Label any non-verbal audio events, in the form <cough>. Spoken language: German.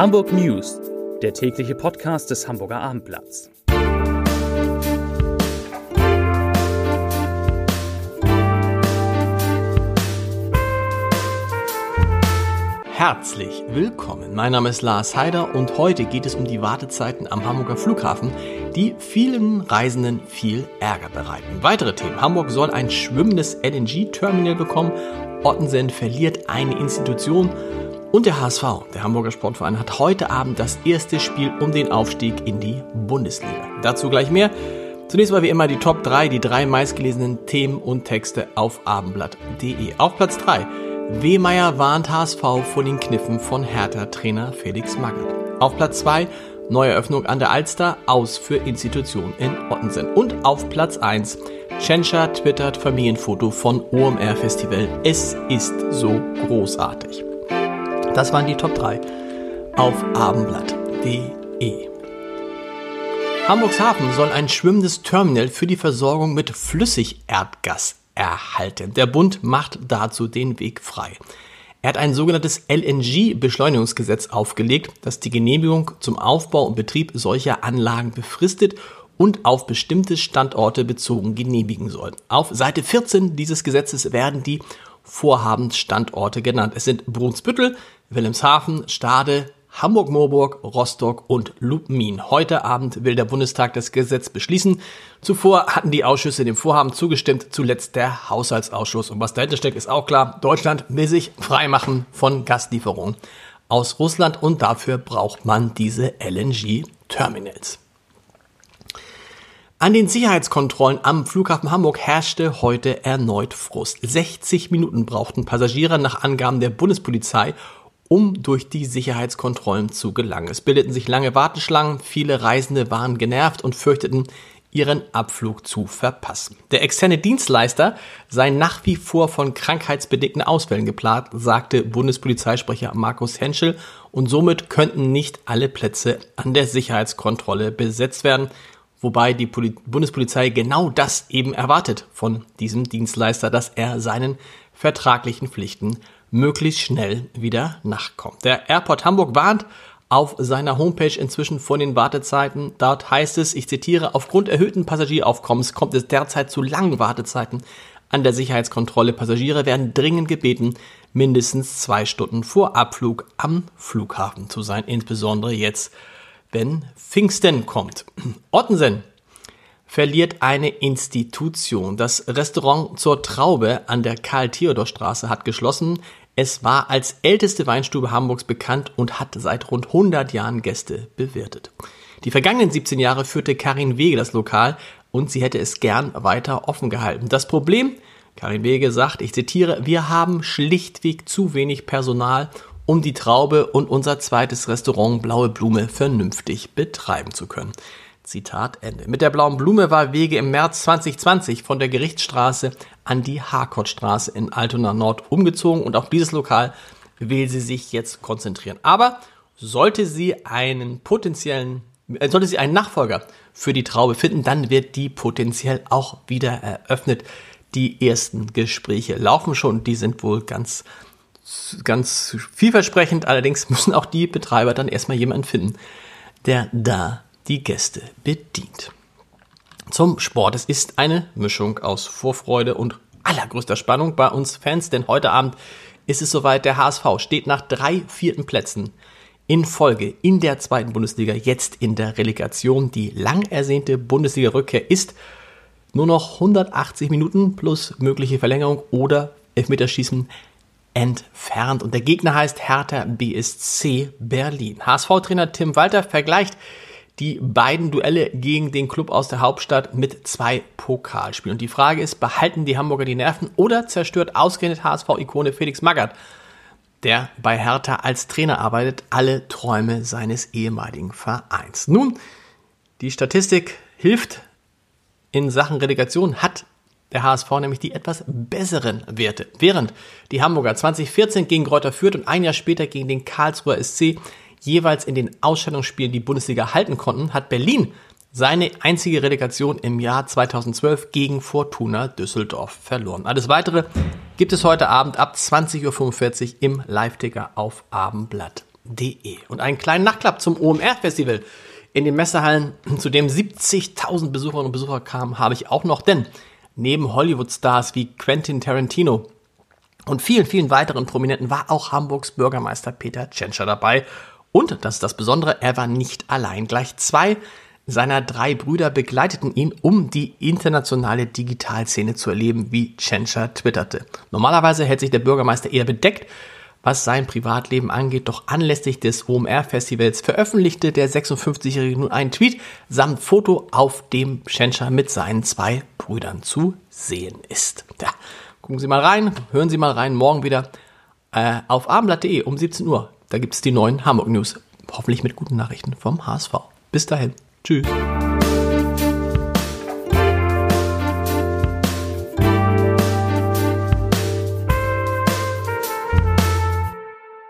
Hamburg News, der tägliche Podcast des Hamburger Abendblatts. Herzlich willkommen. Mein Name ist Lars Heider und heute geht es um die Wartezeiten am Hamburger Flughafen, die vielen Reisenden viel Ärger bereiten. Weitere Themen. Hamburg soll ein schwimmendes LNG-Terminal bekommen. Ottensen verliert eine Institution und der HSV, der Hamburger Sportverein, hat heute Abend das erste Spiel um den Aufstieg in die Bundesliga. Dazu gleich mehr. Zunächst mal wie immer die Top 3, die drei meistgelesenen Themen und Texte auf abendblatt.de. Auf Platz 3. Wehmeier warnt HSV vor den Kniffen von Hertha-Trainer Felix Magath. Auf Platz 2. Neueröffnung an der Alster, aus für Institutionen in Ottensen. Und auf Platz 1. Tschentscher twittert Familienfoto von OMR Festival. Es ist so großartig. Das waren die Top 3 auf abendblatt.de. Hamburgs Hafen soll ein schwimmendes Terminal für die Versorgung mit Flüssigerdgas erhalten. Der Bund macht dazu den Weg frei. Er hat ein sogenanntes LNG-Beschleunigungsgesetz aufgelegt, das die Genehmigung zum Aufbau und Betrieb solcher Anlagen befristet und auf bestimmte Standorte bezogen genehmigen soll. Auf Seite 14 dieses Gesetzes werden die Vorhabensstandorte genannt. Es sind Brunsbüttel, Wilhelmshaven, Stade, Hamburg-Moorburg, Rostock und Lubmin. Heute Abend will der Bundestag das Gesetz beschließen. Zuvor hatten die Ausschüsse dem Vorhaben zugestimmt, zuletzt der Haushaltsausschuss. Und was dahinter steckt, ist auch klar. Deutschland will sich freimachen von Gaslieferungen aus Russland und dafür braucht man diese LNG-Terminals. An den Sicherheitskontrollen am Flughafen Hamburg herrschte heute erneut Frust. 60 Minuten brauchten Passagiere nach Angaben der Bundespolizei, um durch die Sicherheitskontrollen zu gelangen. Es bildeten sich lange Warteschlangen, viele Reisende waren genervt und fürchteten, ihren Abflug zu verpassen. Der externe Dienstleister sei nach wie vor von krankheitsbedingten Ausfällen geplant, sagte Bundespolizeisprecher Markus Henschel, und somit könnten nicht alle Plätze an der Sicherheitskontrolle besetzt werden wobei die Poli Bundespolizei genau das eben erwartet von diesem Dienstleister, dass er seinen vertraglichen Pflichten möglichst schnell wieder nachkommt. Der Airport Hamburg warnt auf seiner Homepage inzwischen von den Wartezeiten. Dort heißt es, ich zitiere, aufgrund erhöhten Passagieraufkommens kommt es derzeit zu langen Wartezeiten an der Sicherheitskontrolle. Passagiere werden dringend gebeten, mindestens zwei Stunden vor Abflug am Flughafen zu sein, insbesondere jetzt wenn Pfingsten kommt. <clears throat> Ottensen verliert eine Institution. Das Restaurant zur Traube an der Karl-Theodor-Straße hat geschlossen. Es war als älteste Weinstube Hamburgs bekannt und hat seit rund 100 Jahren Gäste bewirtet. Die vergangenen 17 Jahre führte Karin Wege das Lokal und sie hätte es gern weiter offen gehalten. Das Problem, Karin Wege sagt, ich zitiere, wir haben schlichtweg zu wenig Personal um die Traube und unser zweites Restaurant Blaue Blume vernünftig betreiben zu können. Zitat Ende. Mit der Blauen Blume war Wege im März 2020 von der Gerichtsstraße an die Harkottstraße in Altona Nord umgezogen und auf dieses Lokal will sie sich jetzt konzentrieren. Aber sollte sie einen potenziellen, äh, sollte sie einen Nachfolger für die Traube finden, dann wird die potenziell auch wieder eröffnet. Die ersten Gespräche laufen schon, die sind wohl ganz ganz vielversprechend. Allerdings müssen auch die Betreiber dann erstmal jemanden finden, der da die Gäste bedient. Zum Sport. Es ist eine Mischung aus Vorfreude und allergrößter Spannung bei uns Fans, denn heute Abend ist es soweit. Der HSV steht nach drei vierten Plätzen in Folge in der zweiten Bundesliga, jetzt in der Relegation. Die lang ersehnte Bundesliga-Rückkehr ist nur noch 180 Minuten plus mögliche Verlängerung oder Elfmeterschießen entfernt. Und der Gegner heißt Hertha BSC Berlin. HSV-Trainer Tim Walter vergleicht die beiden Duelle gegen den Club aus der Hauptstadt mit zwei Pokalspielen. Und die Frage ist, behalten die Hamburger die Nerven oder zerstört ausgerechnet HSV-Ikone Felix Magath, der bei Hertha als Trainer arbeitet, alle Träume seines ehemaligen Vereins? Nun, die Statistik hilft in Sachen Relegation, hat der HSV nämlich die etwas besseren Werte. Während die Hamburger 2014 gegen Kräuter Fürth und ein Jahr später gegen den Karlsruher SC jeweils in den Ausstellungsspielen die Bundesliga halten konnten, hat Berlin seine einzige Relegation im Jahr 2012 gegen Fortuna Düsseldorf verloren. Alles weitere gibt es heute Abend ab 20.45 Uhr im Live-Ticker auf abendblatt.de. Und einen kleinen Nachklapp zum OMR-Festival in den Messehallen, zu dem 70.000 Besucherinnen und Besucher kamen, habe ich auch noch, denn neben Hollywood-Stars wie Quentin Tarantino und vielen, vielen weiteren Prominenten war auch Hamburgs Bürgermeister Peter Tschentscher dabei. Und, das ist das Besondere, er war nicht allein. Gleich zwei seiner drei Brüder begleiteten ihn, um die internationale Digitalszene zu erleben, wie Tschentscher twitterte. Normalerweise hält sich der Bürgermeister eher bedeckt, was sein Privatleben angeht, doch anlässlich des OMR-Festivals veröffentlichte der 56-Jährige nun einen Tweet samt Foto, auf dem Tschentscher mit seinen zwei Brüdern zu sehen ist. Ja, gucken Sie mal rein, hören Sie mal rein, morgen wieder äh, auf abendblatt.de um 17 Uhr. Da gibt es die neuen Hamburg News, hoffentlich mit guten Nachrichten vom HSV. Bis dahin. Tschüss.